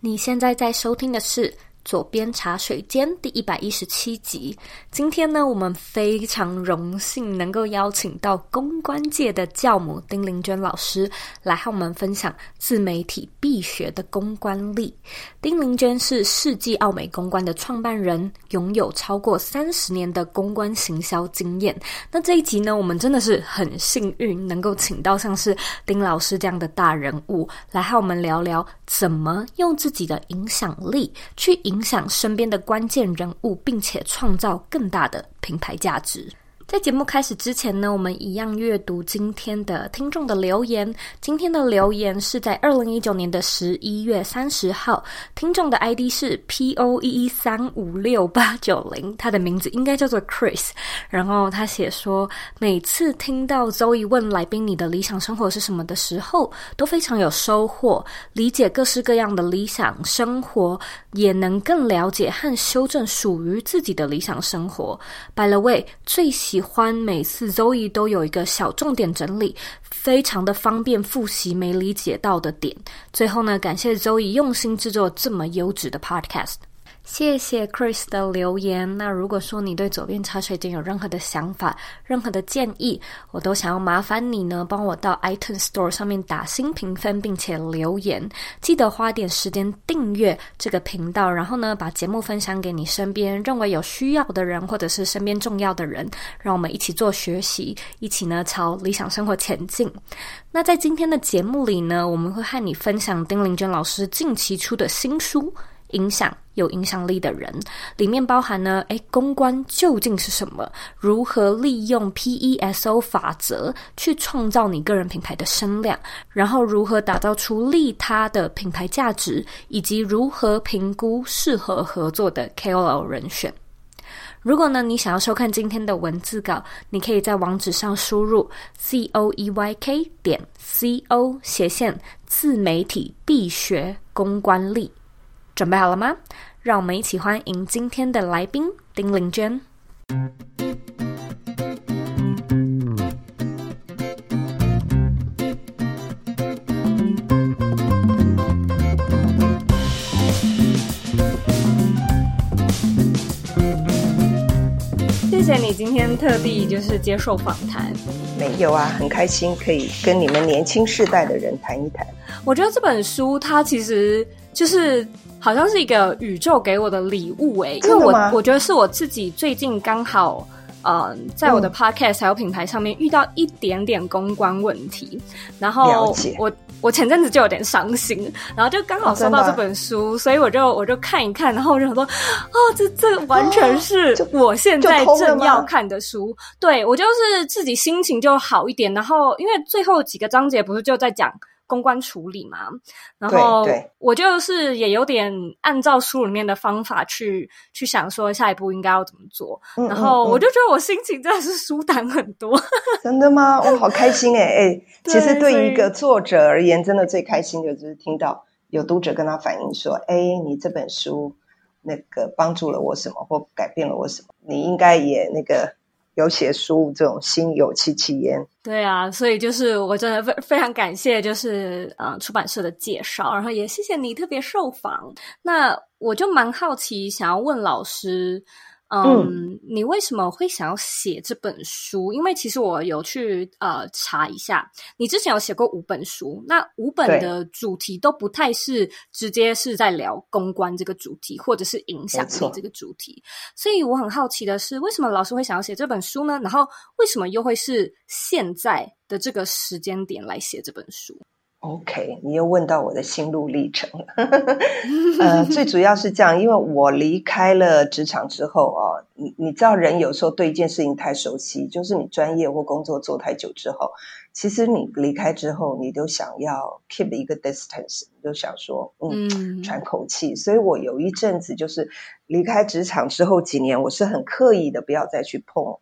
你现在在收听的是。左边茶水间第一百一十七集，今天呢，我们非常荣幸能够邀请到公关界的教母丁玲娟老师来和我们分享自媒体必学的公关力。丁玲娟是世纪奥美公关的创办人，拥有超过三十年的公关行销经验。那这一集呢，我们真的是很幸运能够请到像是丁老师这样的大人物来和我们聊聊，怎么用自己的影响力去影响身边的关键人物，并且创造更大的品牌价值。在节目开始之前呢，我们一样阅读今天的听众的留言。今天的留言是在二零一九年的十一月三十号，听众的 ID 是 P O 一一三五六八九零，他的名字应该叫做 Chris。然后他写说，每次听到 Zoe 问来宾你的理想生活是什么的时候，都非常有收获，理解各式各样的理想生活，也能更了解和修正属于自己的理想生活。By the way，最喜欢每次周一都有一个小重点整理，非常的方便复习没理解到的点。最后呢，感谢周一用心制作这么优质的 Podcast。谢谢 Chris 的留言。那如果说你对左边茶水间有任何的想法、任何的建议，我都想要麻烦你呢，帮我到 iTunes Store 上面打新评分，并且留言。记得花点时间订阅这个频道，然后呢，把节目分享给你身边认为有需要的人，或者是身边重要的人，让我们一起做学习，一起呢朝理想生活前进。那在今天的节目里呢，我们会和你分享丁玲娟老师近期出的新书。影响有影响力的人，里面包含呢，诶，公关究竟是什么？如何利用 PESO 法则去创造你个人品牌的声量？然后如何打造出利他的品牌价值？以及如何评估适合合作的 KOL 人选？如果呢，你想要收看今天的文字稿，你可以在网址上输入 c o e y k 点 c o 斜线自媒体必学公关力。准备好了吗？让我们一起欢迎今天的来宾丁玲娟。谢谢你今天特地就是接受访谈。没有啊，很开心可以跟你们年轻世代的人谈一谈。我觉得这本书它其实就是。好像是一个宇宙给我的礼物诶，因为我我觉得是我自己最近刚好，呃，在我的 podcast 还有品牌上面遇到一点点公关问题，然后我我前阵子就有点伤心，然后就刚好收到这本书，哦、所以我就我就看一看，然后我就想说，哦，这这完全是我现在正要看的书，对，我就是自己心情就好一点，然后因为最后几个章节不是就在讲。公关处理嘛，然后我就是也有点按照书里面的方法去去想说下一步应该要怎么做，嗯、然后我就觉得我心情真的是舒坦很多。真的吗？我好开心哎哎！其实对于一个作者而言，真的最开心的就是听到有读者跟他反映说：“哎，你这本书那个帮助了我什么，或改变了我什么？你应该也那个。”有写书这种心有戚戚焉，对啊，所以就是我真的非非常感谢，就是呃出版社的介绍，然后也谢谢你特别受访。那我就蛮好奇，想要问老师。Um, 嗯，你为什么会想要写这本书？因为其实我有去呃查一下，你之前有写过五本书，那五本的主题都不太是直接是在聊公关这个主题，或者是影响力这个主题。所以我很好奇的是，为什么老师会想要写这本书呢？然后为什么又会是现在的这个时间点来写这本书？OK，你又问到我的心路历程了。呃，最主要是这样，因为我离开了职场之后哦，你你知道，人有时候对一件事情太熟悉，就是你专业或工作做太久之后，其实你离开之后，你都想要 keep 一个 distance，你就想说，嗯，喘口气。所以我有一阵子就是离开职场之后几年，我是很刻意的不要再去碰。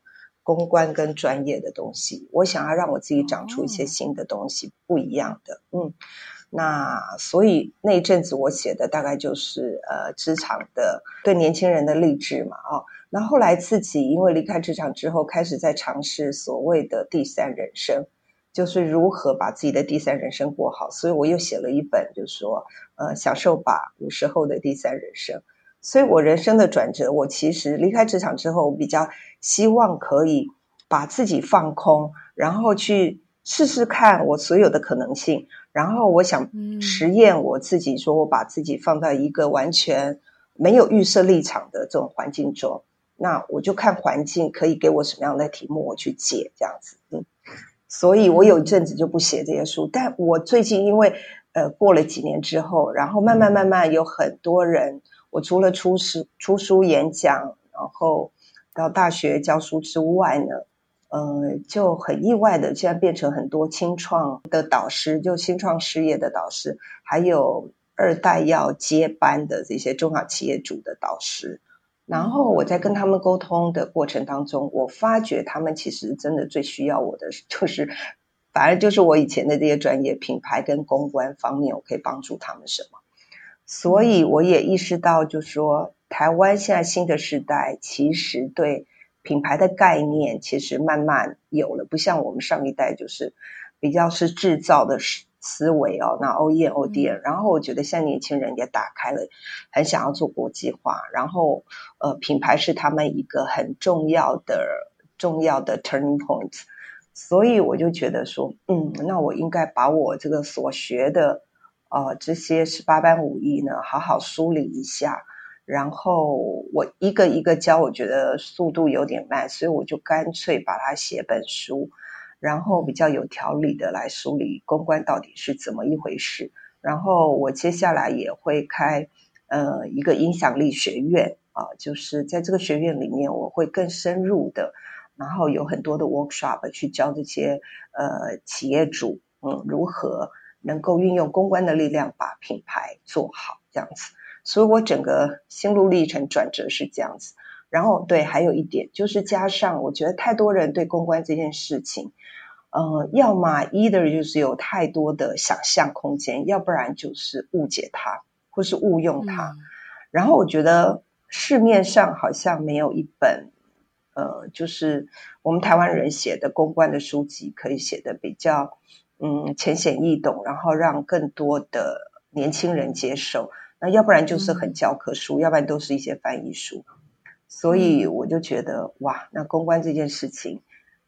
公关跟专业的东西，我想要让我自己长出一些新的东西，不一样的。嗯，那所以那一阵子我写的大概就是呃职场的对年轻人的励志嘛，啊，那后来自己因为离开职场之后，开始在尝试所谓的第三人生，就是如何把自己的第三人生过好，所以我又写了一本，就是说呃，享受吧五十后的第三人生。所以我人生的转折，我其实离开职场之后，我比较希望可以把自己放空，然后去试试看我所有的可能性。然后我想实验我自己，说我把自己放在一个完全没有预设立场的这种环境中，那我就看环境可以给我什么样的题目，我去解这样子。嗯，所以我有一阵子就不写这些书，但我最近因为呃过了几年之后，然后慢慢慢慢有很多人。我除了出书、出书演讲，然后到大学教书之外呢，呃，就很意外的，竟然变成很多清创的导师，就新创事业的导师，还有二代要接班的这些中小企业主的导师。然后我在跟他们沟通的过程当中，我发觉他们其实真的最需要我的，就是反而就是我以前的这些专业品牌跟公关方面，我可以帮助他们什么。所以我也意识到，就是说，台湾现在新的时代，其实对品牌的概念其实慢慢有了，不像我们上一代，就是比较是制造的思维哦，那 OEM、ODM。然后我觉得现在年轻人也打开了，很想要做国际化，然后呃，品牌是他们一个很重要的、重要的 turning point。所以我就觉得说，嗯，那我应该把我这个所学的。呃，这些十八般武艺呢，好好梳理一下，然后我一个一个教，我觉得速度有点慢，所以我就干脆把它写本书，然后比较有条理的来梳理公关到底是怎么一回事。然后我接下来也会开呃一个影响力学院啊，就是在这个学院里面，我会更深入的，然后有很多的 workshop 去教这些呃企业主，嗯，如何。能够运用公关的力量把品牌做好，这样子，所以我整个心路历程转折是这样子。然后对，还有一点就是加上，我觉得太多人对公关这件事情，呃，要么 either 就是有太多的想象空间，要不然就是误解它，或是误用它。嗯、然后我觉得市面上好像没有一本，呃，就是我们台湾人写的公关的书籍可以写的比较。嗯，浅显易懂，然后让更多的年轻人接受。那要不然就是很教科书，嗯、要不然都是一些翻译书。所以我就觉得，哇，那公关这件事情，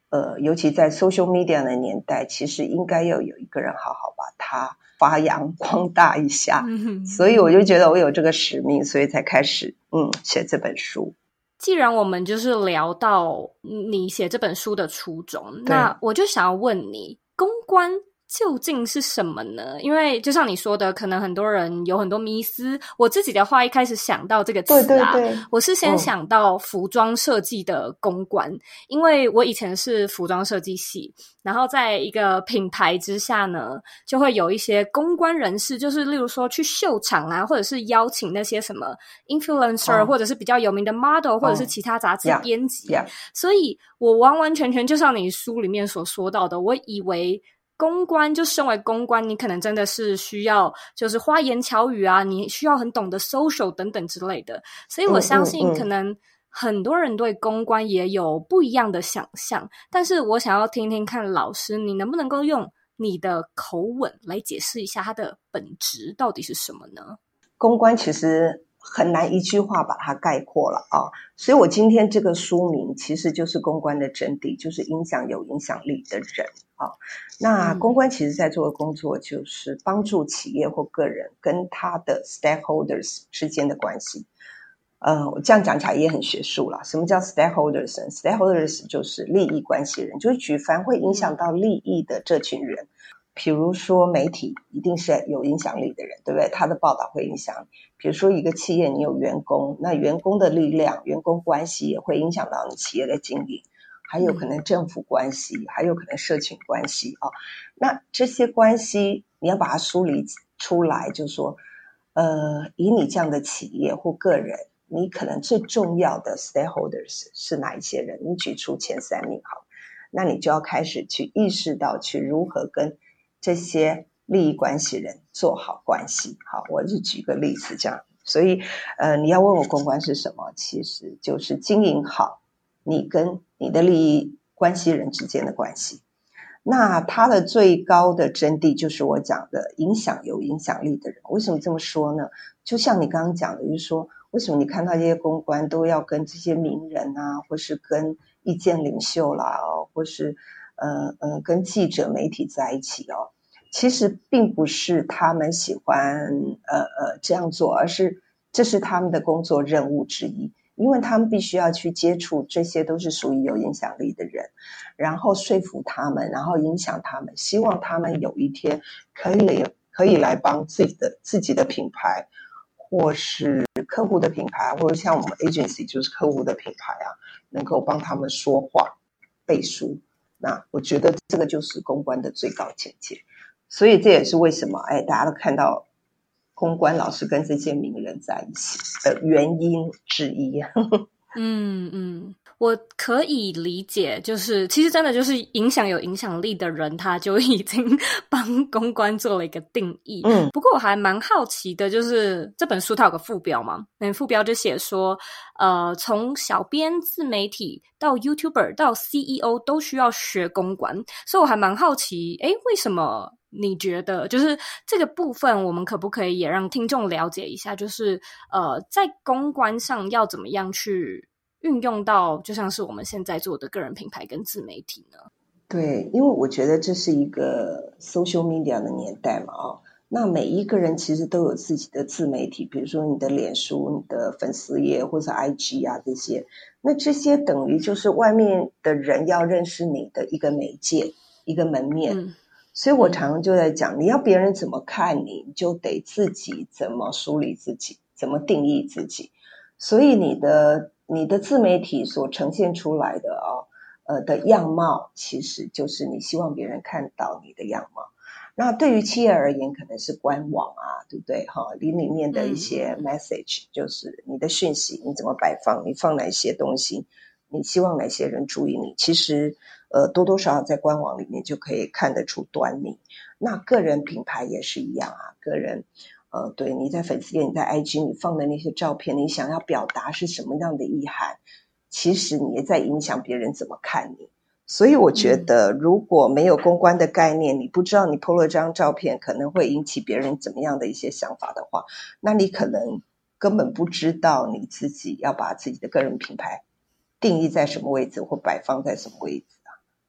呃，尤其在 social media 的年代，其实应该要有一个人好好把它发扬光大一下。嗯、所以我就觉得我有这个使命，所以才开始嗯写这本书。既然我们就是聊到你写这本书的初衷，那我就想要问你。公关究竟是什么呢？因为就像你说的，可能很多人有很多迷思。我自己的话，一开始想到这个词啊，对对对，我是先想到服装设计的公关，嗯、因为我以前是服装设计系，然后在一个品牌之下呢，就会有一些公关人士，就是例如说去秀场啊，或者是邀请那些什么 influencer，、哦、或者是比较有名的 model，、哦、或者是其他杂志编辑。所以我完完全全就像你书里面所说到的，我以为。公关就身为公关，你可能真的是需要就是花言巧语啊，你需要很懂得 social 等等之类的。所以我相信，可能很多人对公关也有不一样的想象。但是我想要听听看老师，你能不能够用你的口吻来解释一下它的本质到底是什么呢？公关其实很难一句话把它概括了啊，所以我今天这个书名其实就是公关的真谛，就是影响有影响力的人。啊，那公关其实在做的工作就是帮助企业或个人跟他的 stakeholders 之间的关系。呃，我这样讲起来也很学术了。什么叫 stakeholders？stakeholders 就是利益关系人，就是举凡会影响到利益的这群人。比如说媒体一定是有影响力的人，对不对？他的报道会影响。比如说一个企业，你有员工，那员工的力量、员工关系也会影响到你企业的经营。还有可能政府关系，还有可能社群关系啊、哦。那这些关系你要把它梳理出来，就是说，呃，以你这样的企业或个人，你可能最重要的 stakeholders 是哪一些人？你举出前三名好，那你就要开始去意识到去如何跟这些利益关系人做好关系。好，我就举个例子这样。所以，呃，你要问我公关是什么，其实就是经营好。你跟你的利益关系人之间的关系，那他的最高的真谛就是我讲的影响有影响力的人。为什么这么说呢？就像你刚刚讲的，就是说，为什么你看到这些公关都要跟这些名人啊，或是跟意见领袖啦，或是呃呃跟记者媒体在一起哦？其实并不是他们喜欢呃呃这样做，而是这是他们的工作任务之一。因为他们必须要去接触，这些都是属于有影响力的人，然后说服他们，然后影响他们，希望他们有一天可以来可以来帮自己的自己的品牌，或是客户的品牌，或者像我们 agency 就是客户的品牌啊，能够帮他们说话背书。那我觉得这个就是公关的最高境界。所以这也是为什么哎，大家都看到。公关老师跟这些名人在一起的原因之一。嗯 嗯，我可以理解，就是其实真的就是影响有影响力的人，他就已经 帮公关做了一个定义。嗯，不过我还蛮好奇的，就是这本书它有个副标嘛，那副标就写说，呃，从小编、自媒体到 YouTuber 到 CEO 都需要学公关，所以我还蛮好奇，诶，为什么？你觉得就是这个部分，我们可不可以也让听众了解一下？就是呃，在公关上要怎么样去运用到，就像是我们现在做的个人品牌跟自媒体呢？对，因为我觉得这是一个 social media 的年代嘛，哦，那每一个人其实都有自己的自媒体，比如说你的脸书、你的粉丝页或者 IG 啊这些，那这些等于就是外面的人要认识你的一个媒介、一个门面。嗯所以我常常就在讲，你要别人怎么看你，你就得自己怎么梳理自己，怎么定义自己。所以你的你的自媒体所呈现出来的哦，呃的样貌，其实就是你希望别人看到你的样貌。那对于企业而言，可能是官网啊，对不对？哈，你里面的一些 message，就是你的讯息，你怎么摆放，你放哪些东西，你希望哪些人注意你，其实。呃，多多少少在官网里面就可以看得出端倪。那个人品牌也是一样啊，个人，呃，对，你在粉丝页、你在 IG 你放的那些照片，你想要表达是什么样的意涵？其实你也在影响别人怎么看你。所以我觉得，如果没有公关的概念，你不知道你 PO 了这张照片可能会引起别人怎么样的一些想法的话，那你可能根本不知道你自己要把自己的个人品牌定义在什么位置或摆放在什么位置。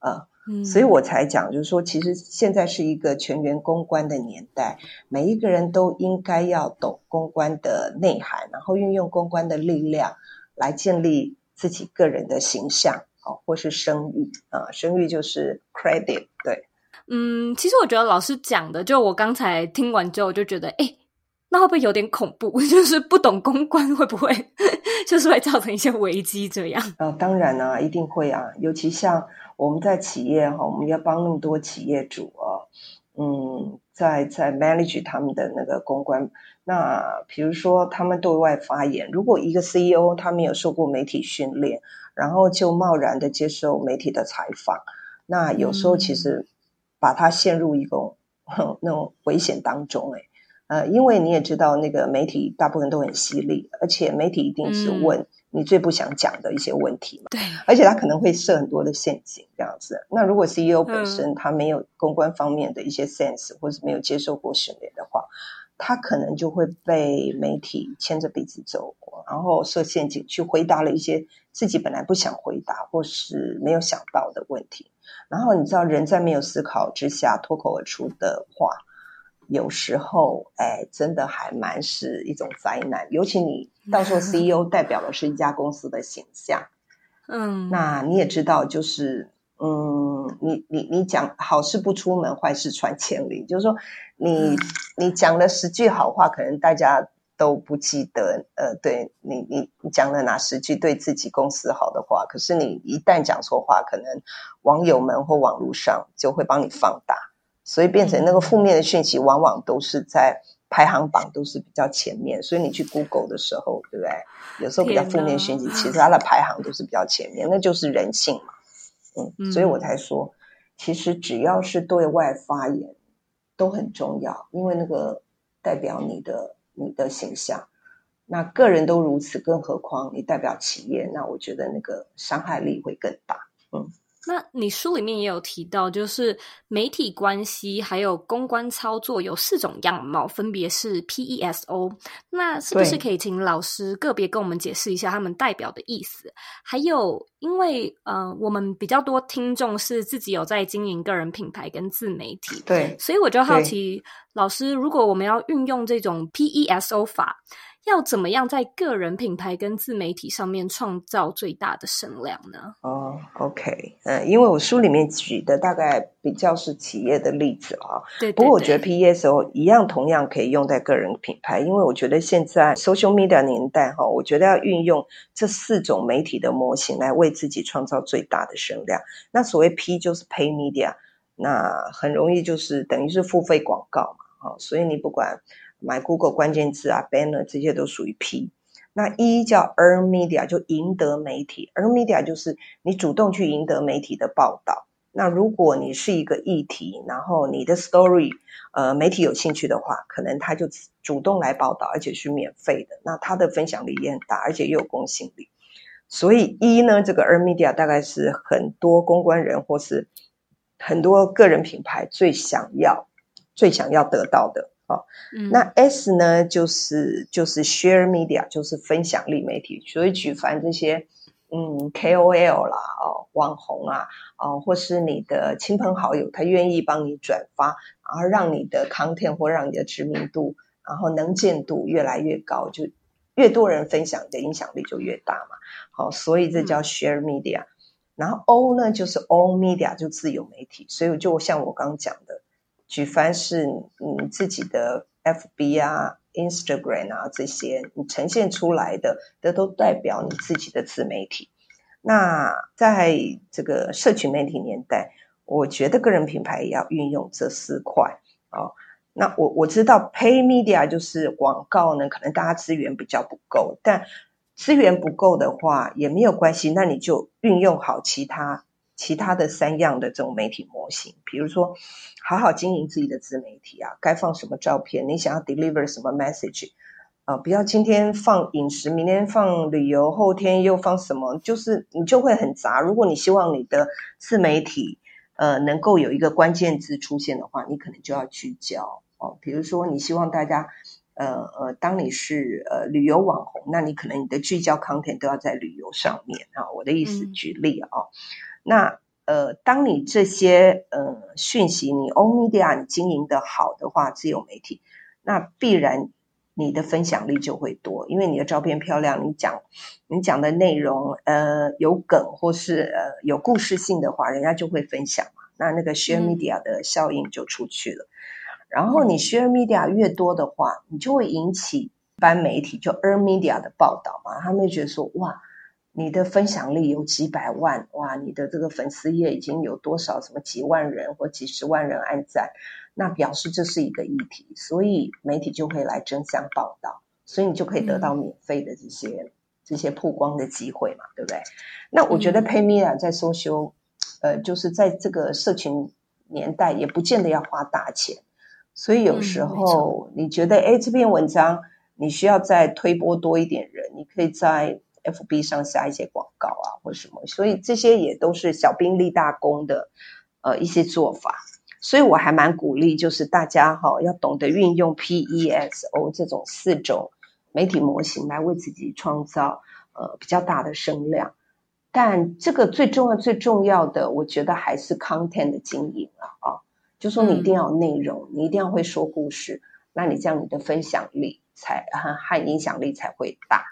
啊，嗯，所以我才讲，就是说，其实现在是一个全员公关的年代，每一个人都应该要懂公关的内涵，然后运用公关的力量来建立自己个人的形象，哦，或是声誉啊，声誉就是 credit，对，嗯，其实我觉得老师讲的，就我刚才听完之后，我就觉得，哎，那会不会有点恐怖？就是不懂公关会不会，就是会造成一些危机这样？呃，当然啊，一定会啊，尤其像。我们在企业哈，我们要帮那么多企业主啊，嗯，在在 manage 他们的那个公关。那比如说他们对外发言，如果一个 CEO 他没有受过媒体训练，然后就贸然的接受媒体的采访，那有时候其实把他陷入一个 那种危险当中诶。呃，因为你也知道，那个媒体大部分都很犀利，而且媒体一定是问。嗯你最不想讲的一些问题嘛？对，而且他可能会设很多的陷阱，这样子。那如果 CEO 本身他没有公关方面的一些 sense，或者没有接受过训练的话，他可能就会被媒体牵着鼻子走，然后设陷阱去回答了一些自己本来不想回答或是没有想到的问题。然后你知道，人在没有思考之下脱口而出的话。有时候，哎，真的还蛮是一种灾难。尤其你 到时候 CEO 代表的是一家公司的形象，嗯，那你也知道，就是，嗯，你你你讲好事不出门，坏事传千里，就是说你，你你讲了十句好话，可能大家都不记得，呃，对你你你讲了哪十句对自己公司好的话，可是你一旦讲错话，可能网友们或网络上就会帮你放大。所以变成那个负面的讯息，往往都是在排行榜都是比较前面。所以你去 Google 的时候，对不对？有时候比较负面讯息，其实它的排行都是比较前面，那就是人性嘛。嗯，所以我才说，其实只要是对外发言都很重要，因为那个代表你的你的形象。那个人都如此，更何况你代表企业，那我觉得那个伤害力会更大。嗯。那你书里面也有提到，就是媒体关系还有公关操作有四种样貌，分别是 PESO。那是不是可以请老师个别跟我们解释一下他们代表的意思？还有，因为呃，我们比较多听众是自己有在经营个人品牌跟自媒体，对，所以我就好奇，老师，如果我们要运用这种 PESO 法。要怎么样在个人品牌跟自媒体上面创造最大的声量呢？哦，OK，嗯，因为我书里面举的大概比较是企业的例子啊，对，对，对。不过我觉得 PESO 一样同样可以用在个人品牌，因为我觉得现在 social media 年代哈，我觉得要运用这四种媒体的模型来为自己创造最大的声量。那所谓 P 就是 Pay Media，那很容易就是等于是付费广告嘛，所以你不管。买 Google 关键字啊，banner 这些都属于 P。那一叫 Earn Media，就赢得媒体。Earn Media 就是你主动去赢得媒体的报道。那如果你是一个议题，然后你的 story，呃，媒体有兴趣的话，可能他就主动来报道，而且是免费的。那他的分享力也很大，而且又有公信力。所以一呢，这个 Earn Media 大概是很多公关人或是很多个人品牌最想要、最想要得到的。嗯、那 S 呢，就是就是 share media，就是分享力媒体。所以举凡这些，嗯，KOL 啦，哦，网红啊，哦，或是你的亲朋好友，他愿意帮你转发，然后让你的 content 或让你的知名度，然后能见度越来越高，就越多人分享，你的影响力就越大嘛。好，所以这叫 share media。嗯、然后 O 呢，就是 all media，就自由媒体。所以就像我刚刚讲的。举凡是你自己的 FB 啊、Instagram 啊这些，你呈现出来的，这都代表你自己的自媒体。那在这个社群媒体年代，我觉得个人品牌也要运用这四块哦。那我我知道 Pay Media 就是广告呢，可能大家资源比较不够，但资源不够的话也没有关系，那你就运用好其他。其他的三样的这种媒体模型，比如说，好好经营自己的自媒体啊，该放什么照片，你想要 deliver 什么 message 啊，不要今天放饮食，明天放旅游，后天又放什么，就是你就会很杂。如果你希望你的自媒体呃能够有一个关键字出现的话，你可能就要聚焦哦。比如说，你希望大家呃呃，当你是呃旅游网红，那你可能你的聚焦 content 都要在旅游上面啊。我的意思，举例啊。嗯那呃，当你这些呃讯息，你 own media 你经营的好的话，自由媒体，那必然你的分享力就会多，因为你的照片漂亮，你讲你讲的内容呃有梗或是呃有故事性的话，人家就会分享嘛，那那个 share media 的效应就出去了。嗯、然后你 share media 越多的话，你就会引起一般媒体就 earn media 的报道嘛，他们会觉得说哇。你的分享力有几百万哇！你的这个粉丝页已经有多少什么几万人或几十万人按赞，那表示这是一个议题，所以媒体就会来争相报道，所以你就可以得到免费的这些、嗯、这些曝光的机会嘛，对不对？那我觉得 Pay Media 在 social，呃，就是在这个社群年代也不见得要花大钱，所以有时候你觉得哎、嗯、这篇文章你需要再推波多一点人，你可以在。FB 上下一些广告啊，或什么，所以这些也都是小兵立大功的，呃，一些做法。所以我还蛮鼓励，就是大家哈、哦、要懂得运用 PESO 这种四种媒体模型来为自己创造呃比较大的声量。但这个最重要、最重要的，我觉得还是 content 的经营啊，啊，就说你一定要有内容，嗯、你一定要会说故事，那你这样你的分享力才和和影响力才会大。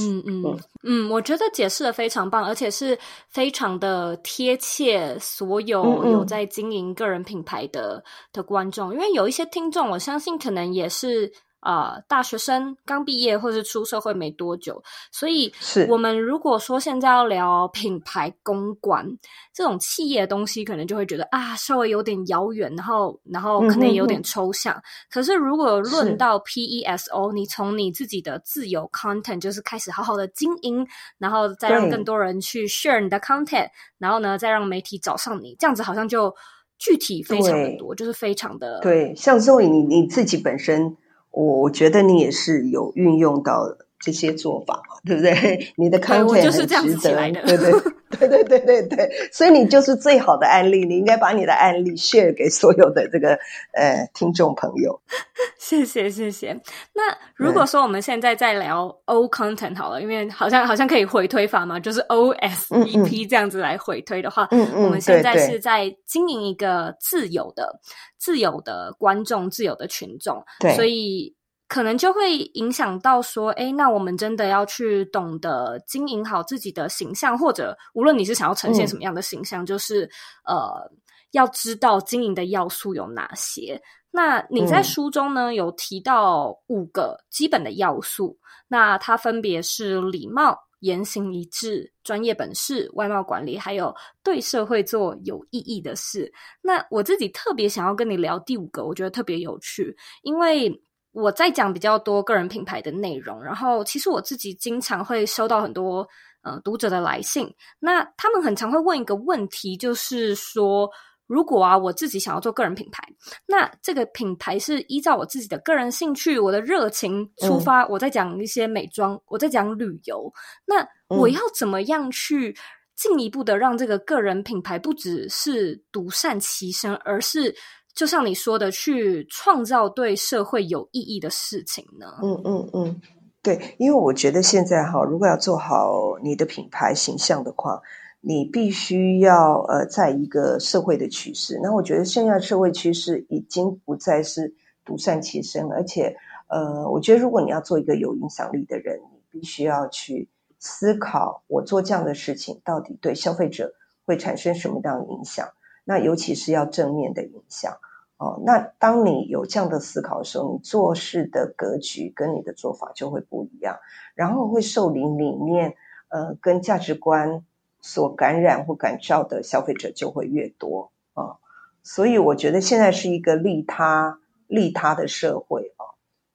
嗯嗯。嗯，我觉得解释的非常棒，而且是非常的贴切所有有在经营个人品牌的的观众，因为有一些听众，我相信可能也是。呃，大学生刚毕业或是出社会没多久，所以是我们如果说现在要聊品牌公关这种企业的东西，可能就会觉得啊，稍微有点遥远，然后然后可能也有点抽象。嗯嗯嗯，可是如果论到 PESO，你从你自己的自由 content 就是开始好好的经营，然后再让更多人去 share 你的 content，然后呢，再让媒体找上你，这样子好像就具体非常的多，就是非常的对。像 Zoe 你你自己本身。我我觉得你也是有运用到的这些做法嘛，对不对？你的 content 就是这样子起来的，对对对对对对对，所以你就是最好的案例，你应该把你的案例 share 给所有的这个呃听众朋友。谢谢谢谢。那如果说我们现在在聊 O content 好了，因为好像好像可以回推法嘛，就是 O S E P 这样子来回推的话，嗯嗯，我们现在是在经营一个自由的、自由的观众、自由的群众，对，所以。可能就会影响到说，诶，那我们真的要去懂得经营好自己的形象，或者无论你是想要呈现什么样的形象，嗯、就是呃，要知道经营的要素有哪些。那你在书中呢，有提到五个基本的要素，嗯、那它分别是礼貌、言行一致、专业本事、外貌管理，还有对社会做有意义的事。那我自己特别想要跟你聊第五个，我觉得特别有趣，因为。我在讲比较多个人品牌的内容，然后其实我自己经常会收到很多呃读者的来信，那他们很常会问一个问题，就是说，如果啊我自己想要做个人品牌，那这个品牌是依照我自己的个人兴趣、我的热情出发，嗯、我在讲一些美妆，我在讲旅游，那我要怎么样去进一步的让这个个人品牌不只是独善其身，而是就像你说的，去创造对社会有意义的事情呢？嗯嗯嗯，对，因为我觉得现在哈，如果要做好你的品牌形象的话，你必须要呃，在一个社会的趋势。那我觉得现在社会趋势已经不再是独善其身，而且呃，我觉得如果你要做一个有影响力的人，你必须要去思考，我做这样的事情到底对消费者会产生什么样的影响。那尤其是要正面的影响哦。那当你有这样的思考的时候，你做事的格局跟你的做法就会不一样，然后会受你理念呃跟价值观所感染或感召的消费者就会越多啊、哦。所以我觉得现在是一个利他利他的社会啊、哦。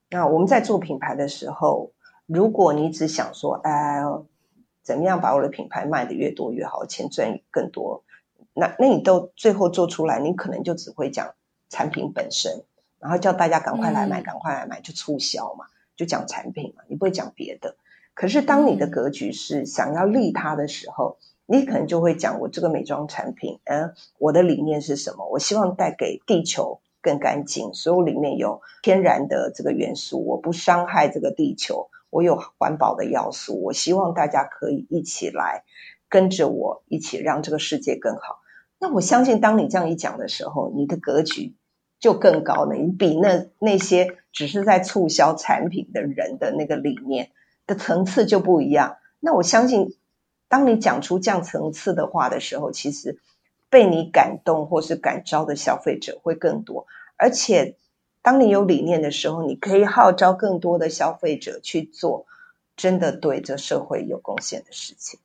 那我们在做品牌的时候，如果你只想说哎，怎么样把我的品牌卖得越多越好，钱赚更多。那那你都最后做出来，你可能就只会讲产品本身，然后叫大家赶快来买，嗯、赶快来买，就促销嘛，就讲产品嘛，你不会讲别的。可是当你的格局是想要利他的时候，嗯、你可能就会讲我这个美妆产品，嗯，我的理念是什么？我希望带给地球更干净，所有里面有天然的这个元素，我不伤害这个地球，我有环保的要素，我希望大家可以一起来跟着我一起让这个世界更好。那我相信，当你这样一讲的时候，你的格局就更高了。你比那那些只是在促销产品的人的那个理念的层次就不一样。那我相信，当你讲出这样层次的话的时候，其实被你感动或是感召的消费者会更多。而且，当你有理念的时候，你可以号召更多的消费者去做真的对这社会有贡献的事情。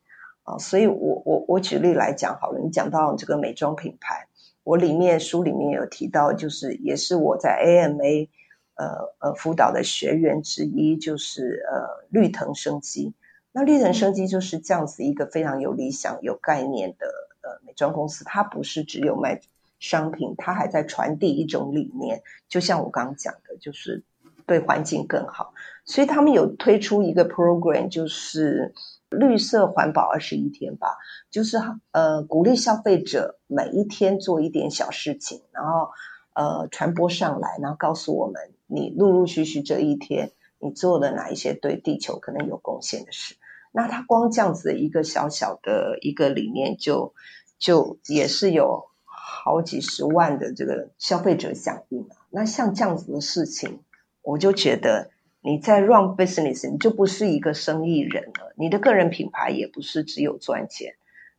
所以我我我举例来讲好了，你讲到这个美妆品牌，我里面书里面有提到，就是也是我在 AMA 呃呃辅导的学员之一，就是呃绿藤生机。那绿藤生机就是这样子一个非常有理想、有概念的呃美妆公司，它不是只有卖商品，它还在传递一种理念，就像我刚刚讲的，就是对环境更好。所以他们有推出一个 program，就是。绿色环保二十一天吧，就是呃鼓励消费者每一天做一点小事情，然后呃传播上来，然后告诉我们你陆陆续续这一天你做了哪一些对地球可能有贡献的事。那他光这样子的一个小小的一个理念就，就也是有好几十万的这个消费者响应了。那像这样子的事情，我就觉得。你在 run business，你就不是一个生意人了。你的个人品牌也不是只有赚钱，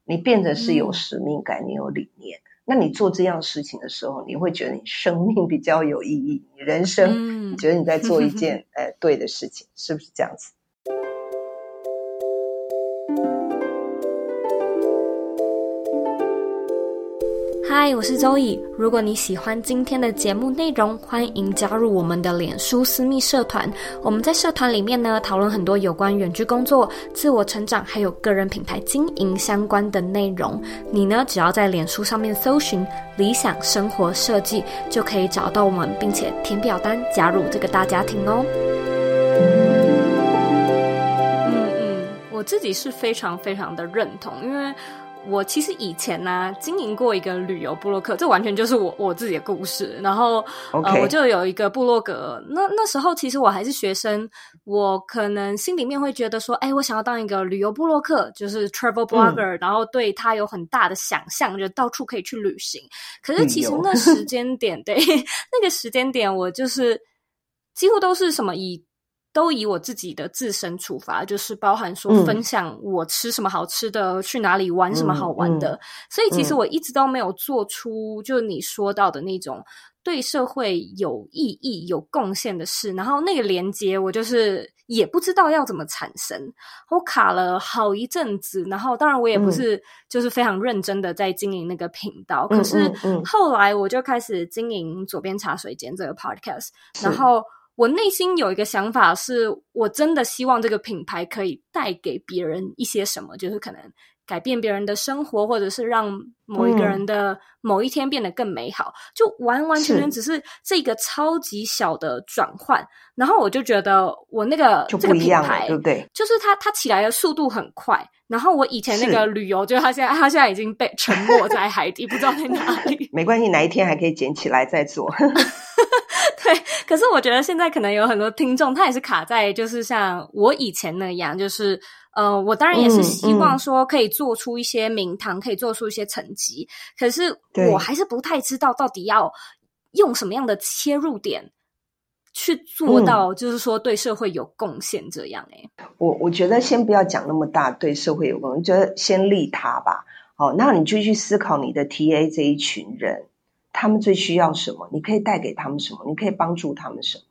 你变得是有使命感，你有理念。嗯、那你做这样事情的时候，你会觉得你生命比较有意义，你人生，嗯、你觉得你在做一 件诶对的事情，是不是这样子？嗨，我是周乙。如果你喜欢今天的节目内容，欢迎加入我们的脸书私密社团。我们在社团里面呢，讨论很多有关远距工作、自我成长，还有个人品牌经营相关的内容。你呢，只要在脸书上面搜寻“理想生活设计”，就可以找到我们，并且填表单加入这个大家庭哦。嗯嗯我自己是非常非常的认同，因为。我其实以前呢、啊、经营过一个旅游部落客，这完全就是我我自己的故事。然后.呃，我就有一个部落格。那那时候其实我还是学生，我可能心里面会觉得说，哎，我想要当一个旅游部落客，就是 travel blogger，、嗯、然后对他有很大的想象，就到处可以去旅行。可是其实那时间点，对那个时间点，我就是几乎都是什么以。都以我自己的自身出发，就是包含说分享我吃什么好吃的，嗯、去哪里玩什么好玩的。嗯嗯、所以其实我一直都没有做出，就你说到的那种对社会有意义、有贡献的事。然后那个连接，我就是也不知道要怎么产生，我卡了好一阵子。然后当然我也不是就是非常认真的在经营那个频道，嗯、可是后来我就开始经营左边茶水间这个 podcast，然后。我内心有一个想法，是我真的希望这个品牌可以带给别人一些什么，就是可能改变别人的生活，或者是让某一个人的某一天变得更美好，嗯、就完完全全只是这个超级小的转换。然后我就觉得，我那个这个品牌，对不对？就是它它起来的速度很快。然后我以前那个旅游，就是它现在他现在已经被沉没在海底，不知道在哪里。没关系，哪一天还可以捡起来再做。对，可是我觉得现在可能有很多听众，他也是卡在就是像我以前那样，就是呃，我当然也是希望说可以做出一些名堂，嗯嗯、可以做出一些成绩，可是我还是不太知道到底要用什么样的切入点去做到，就是说对社会有贡献这样、欸。哎、嗯，我我觉得先不要讲那么大，对社会有贡献，觉得先利他吧。哦，那你就去思考你的 TA 这一群人。他们最需要什么？你可以带给他们什么？你可以帮助他们什么？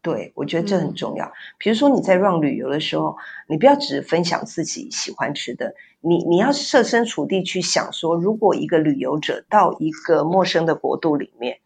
对，我觉得这很重要。嗯、比如说你在 run 旅游的时候，你不要只分享自己喜欢吃的，你你要设身处地去想说，如果一个旅游者到一个陌生的国度里面，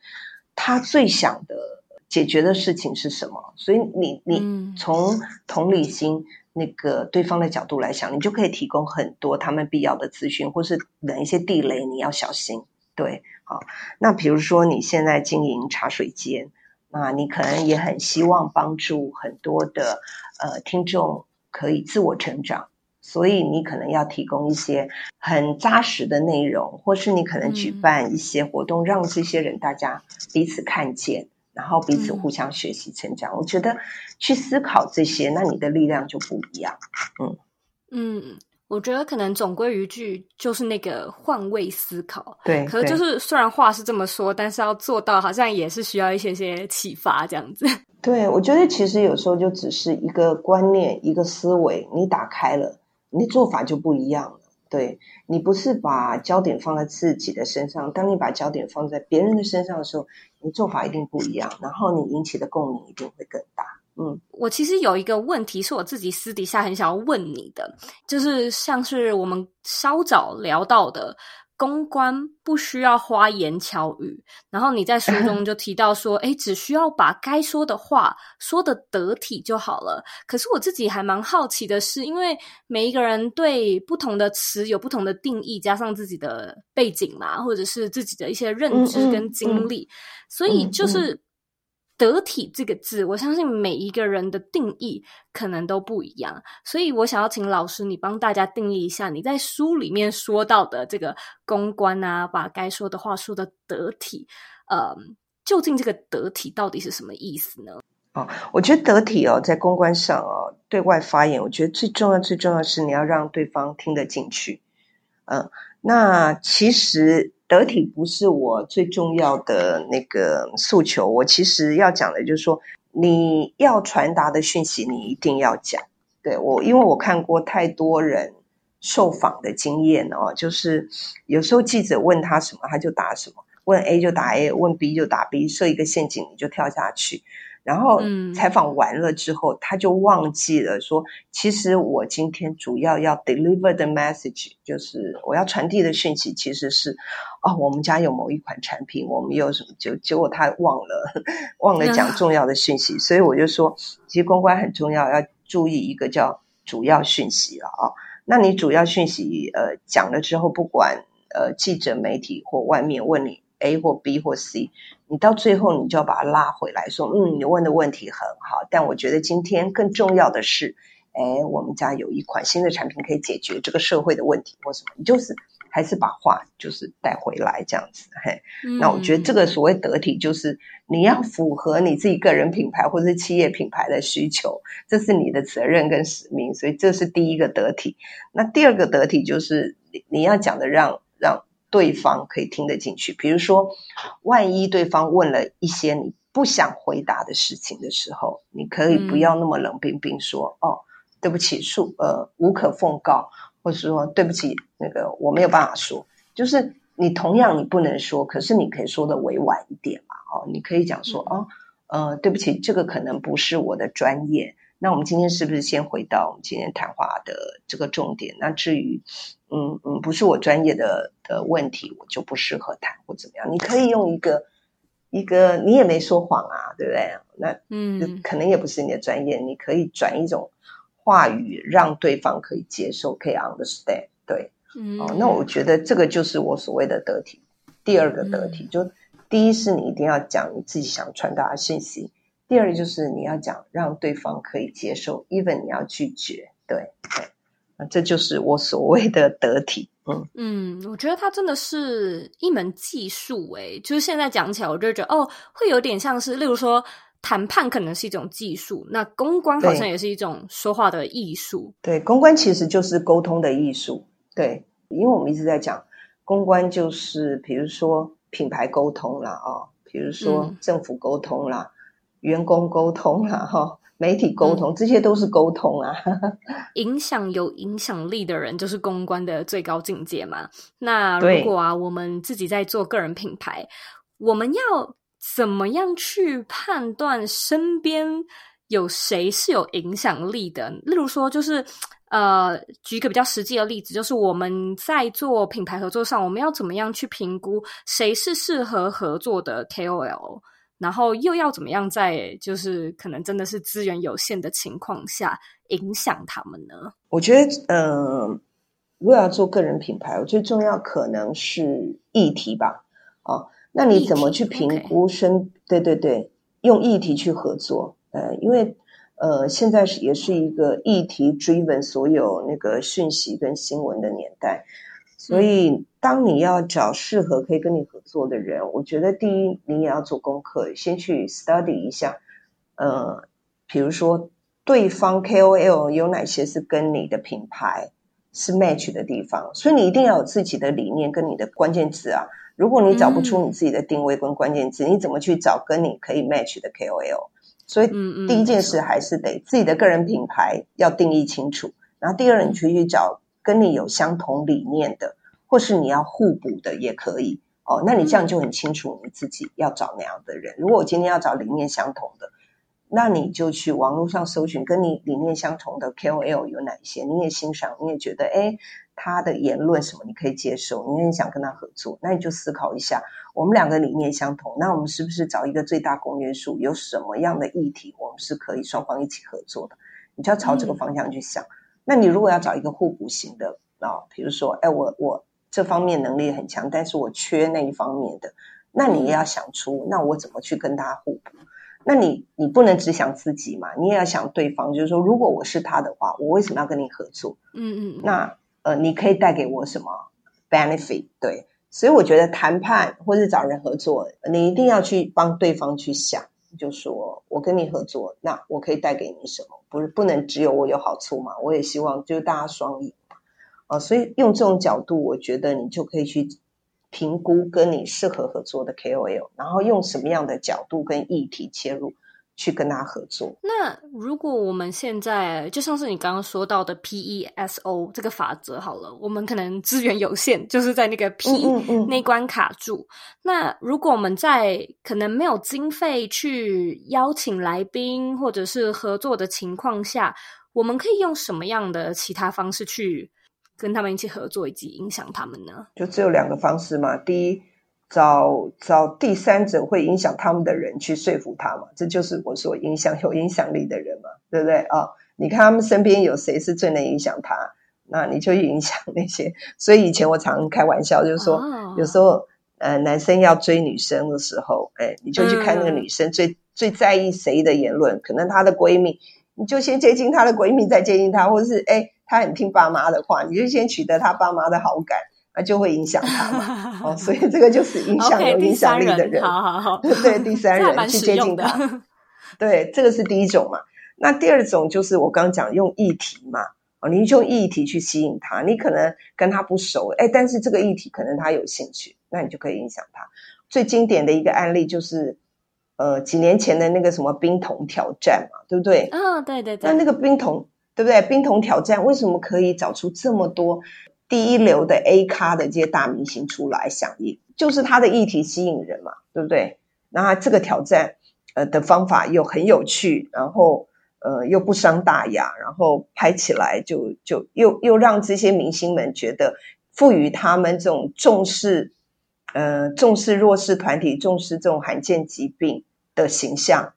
他最想的解决的事情是什么？所以你你从同理心那个对方的角度来想，你就可以提供很多他们必要的资讯，或是哪一些地雷你要小心。对。好那比如说你现在经营茶水间，那你可能也很希望帮助很多的呃听众可以自我成长，所以你可能要提供一些很扎实的内容，或是你可能举办一些活动，让这些人大家彼此看见，然后彼此互相学习成长。我觉得去思考这些，那你的力量就不一样。嗯嗯。我觉得可能总归一句，就是那个换位思考。对，可是就是虽然话是这么说，但是要做到，好像也是需要一些些启发这样子。对，我觉得其实有时候就只是一个观念、一个思维，你打开了，你做法就不一样了。对，你不是把焦点放在自己的身上，当你把焦点放在别人的身上的时候，你做法一定不一样，然后你引起的共鸣一定会更大。嗯，我其实有一个问题是我自己私底下很想要问你的，就是像是我们稍早聊到的公关不需要花言巧语，然后你在书中 就提到说，哎，只需要把该说的话说得得体就好了。可是我自己还蛮好奇的是，因为每一个人对不同的词有不同的定义，加上自己的背景嘛，或者是自己的一些认知跟经历，嗯嗯嗯、所以就是。得体这个字，我相信每一个人的定义可能都不一样，所以我想要请老师你帮大家定义一下，你在书里面说到的这个公关啊，把该说的话说得得体，呃，究竟这个得体到底是什么意思呢？哦，我觉得得体哦，在公关上哦，对外发言，我觉得最重要、最重要是你要让对方听得进去。嗯、那其实。得体不是我最重要的那个诉求，我其实要讲的就是说，你要传达的讯息，你一定要讲。对，我，因为我看过太多人受访的经验哦，就是有时候记者问他什么，他就答什么，问 A 就答 A，问 B 就答 B，设一个陷阱你就跳下去。然后采访完了之后，嗯、他就忘记了说，其实我今天主要要 deliver the message，就是我要传递的讯息其实是，哦，我们家有某一款产品，我们有什么，就结果他忘了，忘了讲重要的讯息，嗯、所以我就说，其实公关很重要，要注意一个叫主要讯息了啊、哦。那你主要讯息呃讲了之后，不管呃记者媒体或外面问你。A 或 B 或 C，你到最后你就要把它拉回来，说，嗯，你问的问题很好，但我觉得今天更重要的是哎，我们家有一款新的产品可以解决这个社会的问题或什么，你就是还是把话就是带回来这样子。嘿，嗯、那我觉得这个所谓得体，就是你要符合你自己个人品牌或者是企业品牌的需求，这是你的责任跟使命，所以这是第一个得体。那第二个得体就是你你要讲的让让对方可以听得进去，比如说，万一对方问了一些你不想回答的事情的时候，你可以不要那么冷冰冰说、嗯、哦。对不起，恕呃无可奉告，或者说对不起，那个我没有办法说。就是你同样你不能说，可是你可以说的委婉一点嘛。哦，你可以讲说哦，呃，对不起，这个可能不是我的专业。那我们今天是不是先回到我们今天谈话的这个重点？那至于嗯嗯，不是我专业的的问题，我就不适合谈或怎么样。你可以用一个一个，你也没说谎啊，对不对？那嗯，可能也不是你的专业，你可以转一种。话语让对方可以接受，可以 understand，对，嗯，哦，那我觉得这个就是我所谓的得体。第二个得体，嗯、就第一是你一定要讲你自己想传达的信息，第二就是你要讲让对方可以接受，even 你要拒绝，对，对，那这就是我所谓的得体。嗯嗯，我觉得它真的是一门技术，诶，就是现在讲起来，我就觉得哦，会有点像是，例如说。谈判可能是一种技术，那公关好像也是一种说话的艺术。对，对，公关其实就是沟通的艺术。对，因为我们一直在讲公关，就是比如说品牌沟通啦，哦，比如说政府沟通啦，嗯、员工沟通啦，哈、哦，媒体沟通，嗯、这些都是沟通啊。影响有影响力的人，就是公关的最高境界嘛。那如果啊，我们自己在做个人品牌，我们要。怎么样去判断身边有谁是有影响力的？例如说，就是呃，举一个比较实际的例子，就是我们在做品牌合作上，我们要怎么样去评估谁是适合合作的 KOL，然后又要怎么样在就是可能真的是资源有限的情况下影响他们呢？我觉得，嗯、呃，如果要做个人品牌，我最重要可能是议题吧，哦。那你怎么去评估身？Okay. 对对对，用议题去合作，呃，因为呃，现在是也是一个议题 driven 所有那个讯息跟新闻的年代，所以当你要找适合可以跟你合作的人，我觉得第一，你也要做功课，先去 study 一下，呃，比如说对方 KOL 有哪些是跟你的品牌是 match 的地方，所以你一定要有自己的理念跟你的关键词啊。如果你找不出你自己的定位跟关键词，嗯、你怎么去找跟你可以 match 的 KOL？所以第一件事还是得自己的个人品牌要定义清楚。然后第二，你去去找跟你有相同理念的，或是你要互补的也可以哦。那你这样就很清楚你自己要找那样的人。如果我今天要找理念相同的，那你就去网络上搜寻跟你理念相同的 KOL 有哪些，你也欣赏，你也觉得哎他的言论什么你可以接受，你也想跟他合作，那你就思考一下，我们两个理念相同，那我们是不是找一个最大公约数？有什么样的议题我们是可以双方一起合作的？你就要朝这个方向去想。嗯、那你如果要找一个互补型的啊，比如说，哎，我我这方面能力很强，但是我缺那一方面的，那你也要想出，那我怎么去跟他互补？那你你不能只想自己嘛，你也要想对方，就是说，如果我是他的话，我为什么要跟你合作？嗯嗯，那。呃，你可以带给我什么 benefit？对，所以我觉得谈判或是找人合作，你一定要去帮对方去想，就说我跟你合作，那我可以带给你什么？不是不能只有我有好处嘛？我也希望就是大家双赢啊。所以用这种角度，我觉得你就可以去评估跟你适合合作的 KOL，然后用什么样的角度跟议题切入。去跟他合作。那如果我们现在就像是你刚刚说到的 PESO 这个法则好了，我们可能资源有限，就是在那个 P 那关卡住。那如果我们在可能没有经费去邀请来宾或者是合作的情况下，我们可以用什么样的其他方式去跟他们一起合作以及影响他们呢？就只有两个方式嘛。第一。找找第三者会影响他们的人去说服他嘛，这就是我说影响有影响力的人嘛，对不对啊？哦，你看他们身边有谁是最能影响他，那你就影响那些。所以以前我常开玩笑，就是说，oh. 有时候呃男生要追女生的时候，哎，你就去看那个女生最、嗯、最在意谁的言论，可能她的闺蜜你就先接近她的闺蜜，再接近她，或者是哎，她很听爸妈的话，你就先取得他爸妈的好感，那就会影响他嘛。哦，所以这个就是影响有影响力的人，okay, 好好好，对，第三人去接近他。对，这个是第一种嘛。那第二种就是我刚刚讲用议题嘛。哦，你用议题去吸引他，你可能跟他不熟，哎，但是这个议题可能他有兴趣，那你就可以影响他。最经典的一个案例就是，呃，几年前的那个什么冰桶挑战嘛，对不对？啊、哦，对对对。那那个冰桶，对不对？冰桶挑战为什么可以找出这么多第一流的 A 咖的这些大明星出来响应？就是他的议题吸引人嘛，对不对？那这个挑战，呃，的方法又很有趣，然后。呃，又不伤大雅，然后拍起来就就又又让这些明星们觉得赋予他们这种重视，呃，重视弱势团体、重视这种罕见疾病的形象，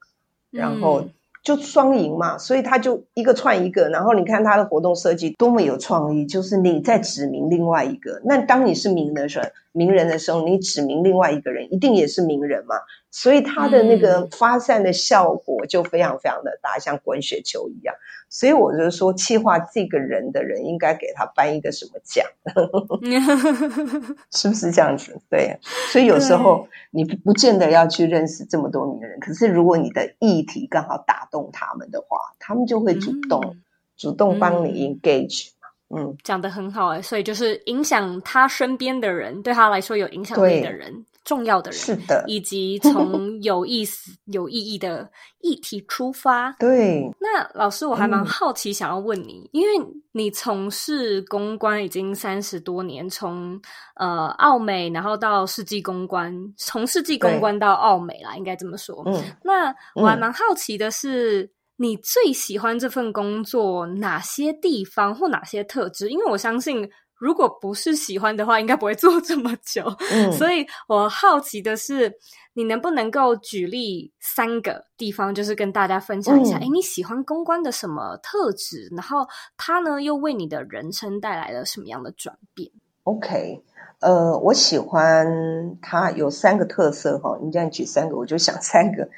然后。就双赢嘛，所以他就一个串一个，然后你看他的活动设计多么有创意，就是你在指明另外一个。那当你是名人的时候，名人的时候，你指明另外一个人，一定也是名人嘛，所以他的那个发散的效果就非常非常的大，像滚雪球一样。所以我就说，气化这个人的人应该给他颁一个什么奖，是不是这样子？对，所以有时候你不见得要去认识这么多名人，可是如果你的议题刚好打动他们的话，他们就会主动、嗯、主动帮你 engage。嗯，讲的很好哎，所以就是影响他身边的人，对他来说有影响力的人。重要的人是的，以及从有意思、有意义的议题出发。对，那老师，我还蛮好奇，想要问你，嗯、因为你从事公关已经三十多年，从呃奥美，然后到世纪公关，从世纪公关到澳美啦，应该这么说。嗯，那我还蛮好奇的是，嗯、你最喜欢这份工作哪些地方或哪些特质？因为我相信。如果不是喜欢的话，应该不会做这么久。嗯，所以我好奇的是，你能不能够举例三个地方，就是跟大家分享一下，哎、嗯，你喜欢公关的什么特质？然后它呢，又为你的人生带来了什么样的转变？OK，呃，我喜欢它有三个特色哈。你这样举三个，我就想三个。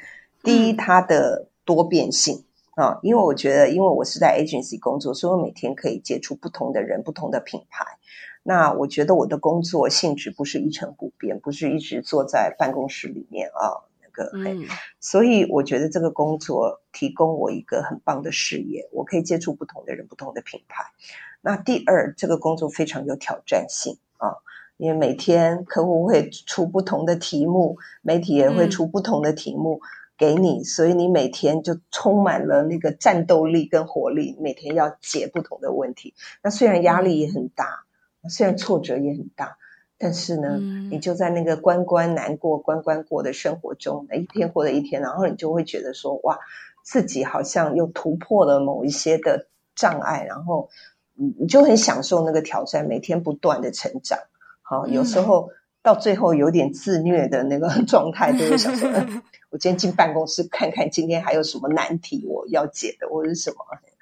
第一，它的多变性。啊，因为我觉得，因为我是在 agency 工作，所以我每天可以接触不同的人、不同的品牌。那我觉得我的工作性质不是一成不变，不是一直坐在办公室里面啊，那个，嗯，所以我觉得这个工作提供我一个很棒的视野，我可以接触不同的人、不同的品牌。那第二，这个工作非常有挑战性啊，因为每天客户会出不同的题目，媒体也会出不同的题目。嗯给你，所以你每天就充满了那个战斗力跟活力，每天要解不同的问题。那虽然压力也很大，虽然挫折也很大，但是呢，嗯、你就在那个关关难过关关过的生活中，一天过的一天，然后你就会觉得说，哇，自己好像又突破了某一些的障碍，然后你你就很享受那个挑战，每天不断的成长。好，有时候。嗯到最后有点自虐的那个 状态，都会想说：“ 我今天进办公室看看，今天还有什么难题我要解的，或者什么？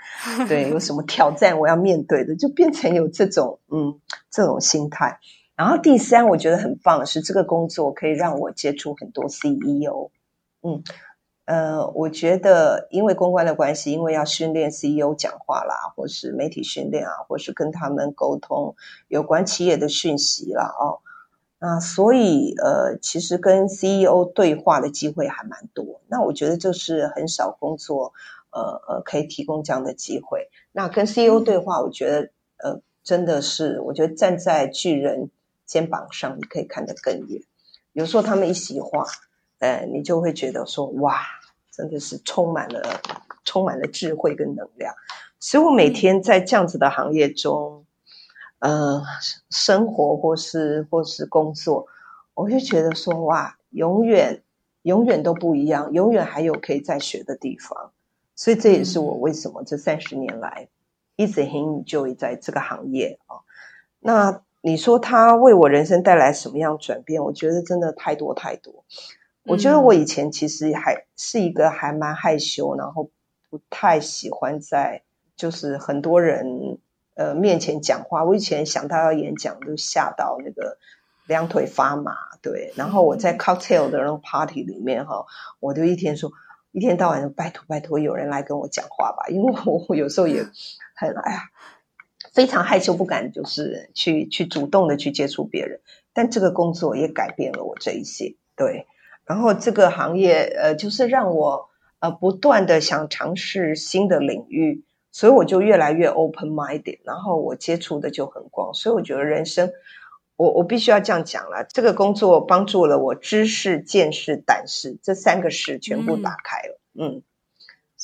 对，有什么挑战我要面对的，就变成有这种嗯这种心态。然后第三，我觉得很棒的是，这个工作可以让我接触很多 CEO。嗯呃，我觉得因为公关的关系，因为要训练 CEO 讲话啦，或是媒体训练啊，或是跟他们沟通有关企业的讯息啦，哦。啊，所以呃，其实跟 CEO 对话的机会还蛮多。那我觉得这是很少工作，呃呃，可以提供这样的机会。那跟 CEO 对话，我觉得呃，真的是，我觉得站在巨人肩膀上，你可以看得更远。有时候他们一席话，呃，你就会觉得说，哇，真的是充满了充满了智慧跟能量。所以我每天在这样子的行业中。呃，生活或是或是工作，我就觉得说哇，永远永远都不一样，永远还有可以再学的地方。所以这也是我为什么这三十年来一直很 enjoy 在这个行业啊。那你说他为我人生带来什么样转变？我觉得真的太多太多。我觉得我以前其实还是一个还蛮害羞，然后不太喜欢在就是很多人。呃，面前讲话，我以前想到要演讲，就吓到那个两腿发麻，对。然后我在 cocktail 的那种 party 里面哈，我就一天说，一天到晚拜托拜托有人来跟我讲话吧，因为我我有时候也很哎呀，非常害羞不敢就是去去主动的去接触别人。但这个工作也改变了我这一些，对。然后这个行业呃，就是让我呃不断的想尝试新的领域，所以我就越来越 open minded，然后我接触的就很广。所以我觉得人生，我我必须要这样讲了，这个工作帮助了我知识、见识、胆识这三个识全部打开了，嗯。嗯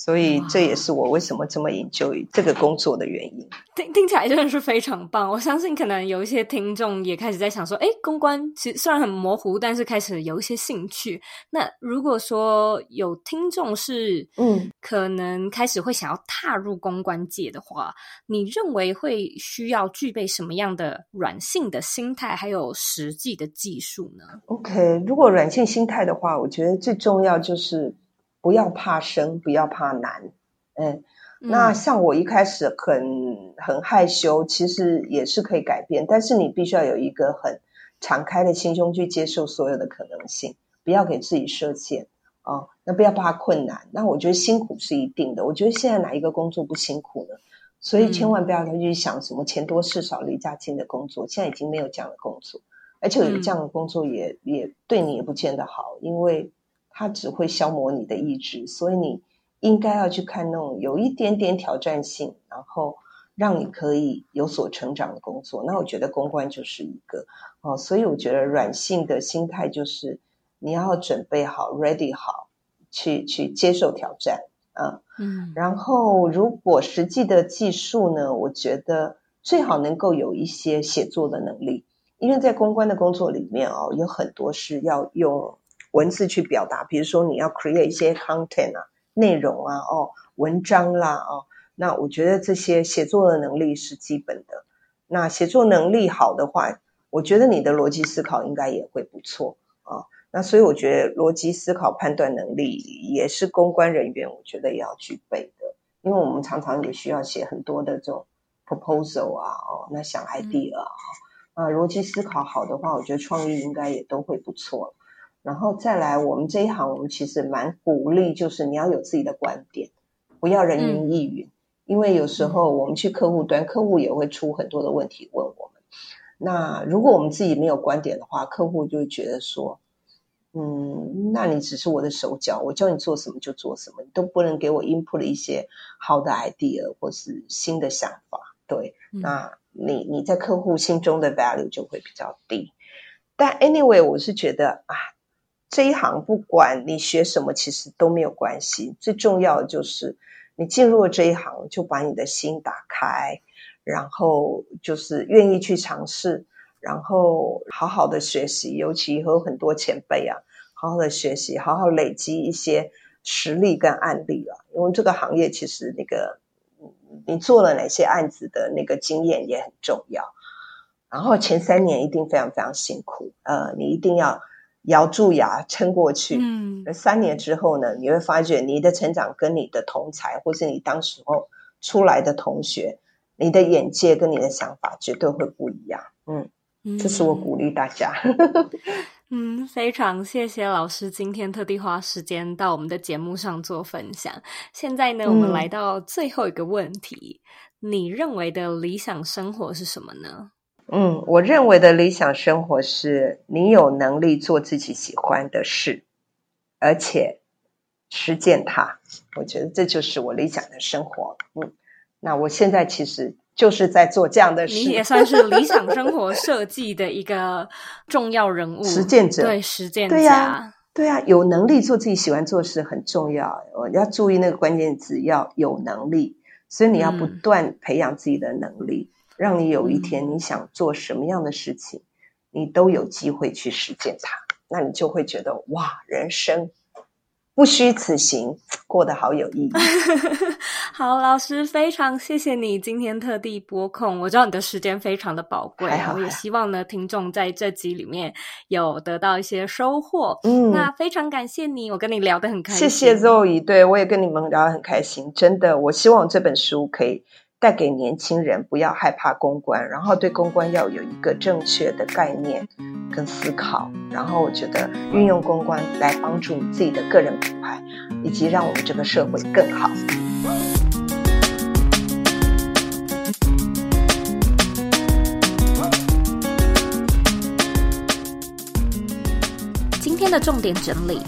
所以这也是我为什么这么 enjoy 这个工作的原因。听听起来真的是非常棒。我相信可能有一些听众也开始在想说，哎，公关其实虽然很模糊，但是开始有一些兴趣。那如果说有听众是嗯，可能开始会想要踏入公关界的话，你认为会需要具备什么样的软性的心态，还有实际的技术呢？OK，如果软性心态的话，我觉得最重要就是。不要怕生，不要怕难，嗯，那像我一开始很很害羞，其实也是可以改变，但是你必须要有一个很敞开的心胸去接受所有的可能性，不要给自己设限啊、哦。那不要怕困难，那我觉得辛苦是一定的。我觉得现在哪一个工作不辛苦呢？所以千万不要再去想什么钱多事少离家近的工作，现在已经没有这样的工作，而且有这样的工作也也对你也不见得好，因为。它只会消磨你的意志，所以你应该要去看那种有一点点挑战性，然后让你可以有所成长的工作。那我觉得公关就是一个哦，所以我觉得软性的心态就是你要准备好，ready 好，去去接受挑战啊。嗯，然后如果实际的技术呢，我觉得最好能够有一些写作的能力，因为在公关的工作里面哦，有很多是要用。文字去表达，比如说你要 create 一些 content 啊，内容啊，哦，文章啦，哦，那我觉得这些写作的能力是基本的。那写作能力好的话，我觉得你的逻辑思考应该也会不错啊，哦。那所以我觉得逻辑思考判断能力也是公关人员我觉得也要具备的，因为我们常常也需要写很多的这种 proposal 啊，哦，那想 idea 啊，啊，逻辑思考好的话，我觉得创意应该也都会不错。然后再来，我们这一行，我们其实蛮鼓励，就是你要有自己的观点，不要人云亦云。嗯、因为有时候我们去客户端，客户也会出很多的问题问我们。那如果我们自己没有观点的话，客户就会觉得说，嗯，那你只是我的手脚，我叫你做什么就做什么，你都不能给我 input 一些好的 idea 或是新的想法。对，嗯、那你你在客户心中的 value 就会比较低。但 anyway，我是觉得啊。这一行不管你学什么，其实都没有关系。最重要的就是你进入了这一行，就把你的心打开，然后就是愿意去尝试，然后好好的学习。尤其有很多前辈啊，好好的学习，好好累积一些实力跟案例啊。因为这个行业其实那个你做了哪些案子的那个经验也很重要。然后前三年一定非常非常辛苦，呃，你一定要。咬住牙撑过去。嗯，而三年之后呢，你会发觉你的成长跟你的同才，或是你当时候出来的同学，你的眼界跟你的想法绝对会不一样。嗯，这是我鼓励大家。嗯，非常谢谢老师今天特地花时间到我们的节目上做分享。现在呢，我们来到最后一个问题，嗯，你认为的理想生活是什么呢？嗯，我认为的理想生活是你有能力做自己喜欢的事，而且实践它。我觉得这就是我理想的生活。嗯，那我现在其实就是在做这样的事。你也算是理想生活设计的一个重要人物，实践者。对，实践者。对呀，对呀，有能力做自己喜欢做的事很重要。我要注意那个关键词，要有能力。所以你要不断培养自己的能力。嗯让你有一天你想做什么样的事情，你都有机会去实践它，那你就会觉得哇，人生不虚此行，过得好有意义。好，老师，非常谢谢你今天特地拨空，我知道你的时间非常的宝贵，我也希望呢，听众在这集里面有得到一些收获。嗯，那非常感谢你，我跟你聊得很开心。谢谢 Zoe，对，我也跟你们聊得很开心，真的，我希望这本书可以。带给年轻人不要害怕公关，然后对公关要有一个正确的概念跟思考，然后我觉得运用公关来帮助自己的个人品牌，以及让我们这个社会更好。今天的重点整理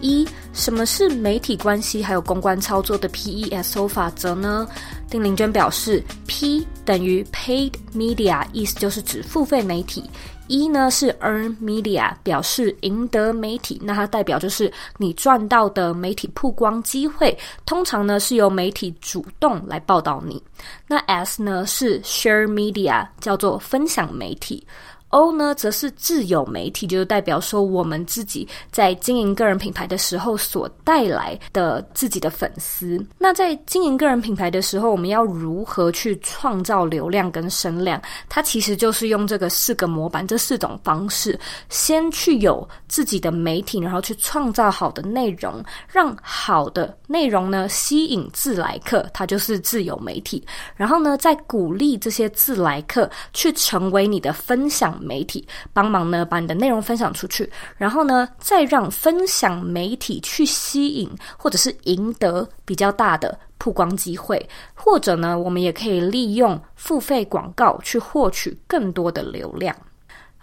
一。什么是媒体关系还有公关操作的 PESO 法则呢？丁玲娟表示，P 等于 Paid Media，意思就是指付费媒体一呢是 Earn Media，表示赢得媒体，那它代表就是你赚到的媒体曝光机会，通常呢是由媒体主动来报道你。那 S 呢是 Share Media，叫做分享媒体。O 呢，则是自有媒体，就是代表说我们自己在经营个人品牌的时候所带来的自己的粉丝。那在经营个人品牌的时候，我们要如何去创造流量跟声量？它其实就是用这个四个模板，这四种方式，先去有自己的媒体，然后去创造好的内容，让好的内容呢吸引自来客，它就是自有媒体。然后呢，再鼓励这些自来客去成为你的分享。媒体帮忙呢，把你的内容分享出去，然后呢，再让分享媒体去吸引或者是赢得比较大的曝光机会，或者呢，我们也可以利用付费广告去获取更多的流量。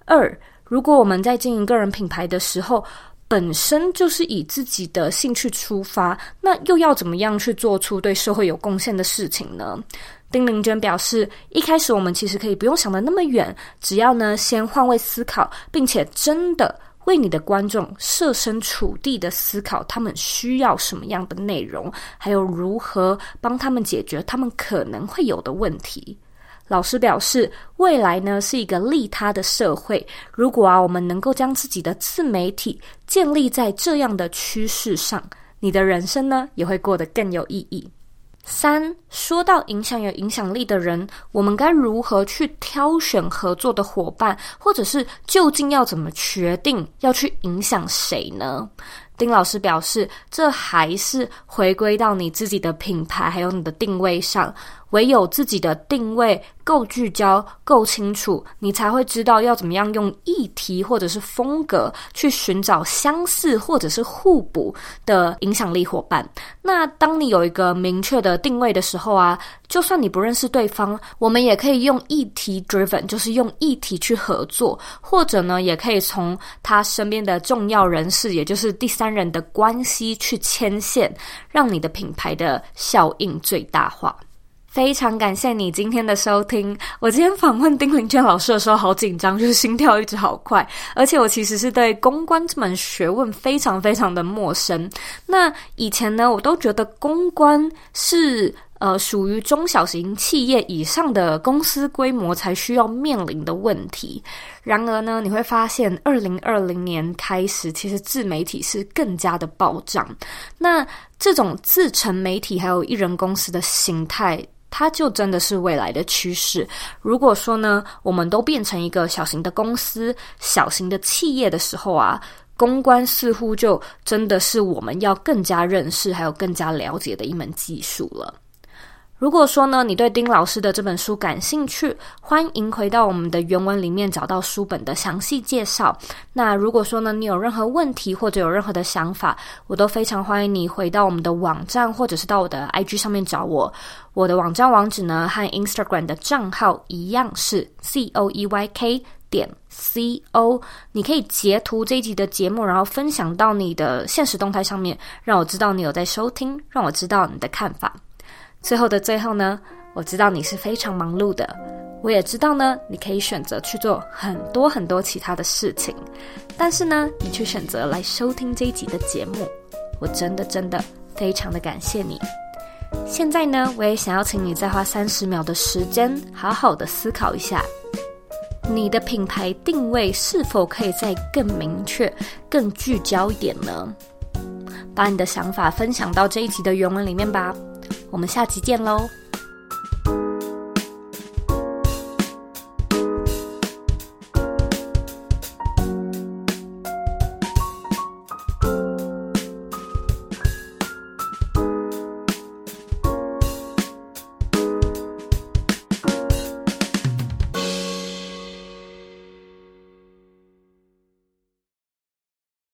二，如果我们在经营个人品牌的时候，本身就是以自己的兴趣出发，那又要怎么样去做出对社会有贡献的事情呢？丁玲娟表示，一开始我们其实可以不用想得那么远，只要呢先换位思考，并且真的为你的观众设身处地的思考，他们需要什么样的内容，还有如何帮他们解决他们可能会有的问题。老师表示，未来呢是一个利他的社会，如果啊我们能够将自己的自媒体建立在这样的趋势上，你的人生呢也会过得更有意义。三，说到影响有影响力的人，我们该如何去挑选合作的伙伴，或者是究竟要怎么决定要去影响谁呢？丁老师表示，这还是回归到你自己的品牌还有你的定位上，唯有自己的定位够聚焦、够清楚，你才会知道要怎么样用议题或者是风格去寻找相似或者是互补的影响力伙伴。那当你有一个明确的定位的时候啊，就算你不认识对方，我们也可以用议题 driven，就是用议题去合作，或者呢，也可以从他身边的重要人士，也就是第三人的关系去牵线，让你的品牌的效应最大化。非常感谢你今天的收听。我今天访问丁玲娟老师的时候，好紧张，就是心跳一直好快。而且我其实是对公关这门学问非常非常的陌生。那以前呢，我都觉得公关是呃属于中小型企业以上的公司规模才需要面临的问题。然而呢，你会发现，二零二零年开始，其实自媒体是更加的暴涨。那这种自成媒体还有一人公司的形态。它就真的是未来的趋势。如果说呢，我们都变成一个小型的公司、小型的企业的时候啊，公关似乎就真的是我们要更加认识，还有更加了解的一门技术了。如果说呢，你对丁老师的这本书感兴趣，欢迎回到我们的原文里面找到书本的详细介绍。那如果说呢，你有任何问题或者有任何的想法，我都非常欢迎你回到我们的网站，或者是到我的 IG 上面找我。我的网站网址呢，和 Instagram 的账号一样是 C O E Y K 点 C O。你可以截图这一集的节目，然后分享到你的现实动态上面，让我知道你有在收听，让我知道你的看法。最后的最后呢，我知道你是非常忙碌的，我也知道呢，你可以选择去做很多很多其他的事情，但是呢，你却选择来收听这一集的节目，我真的真的非常的感谢你。现在呢，我也想要请你再花三十秒的时间，好好的思考一下，你的品牌定位是否可以再更明确、更聚焦一点呢？把你的想法分享到这一集的原文里面吧。我们下期见喽！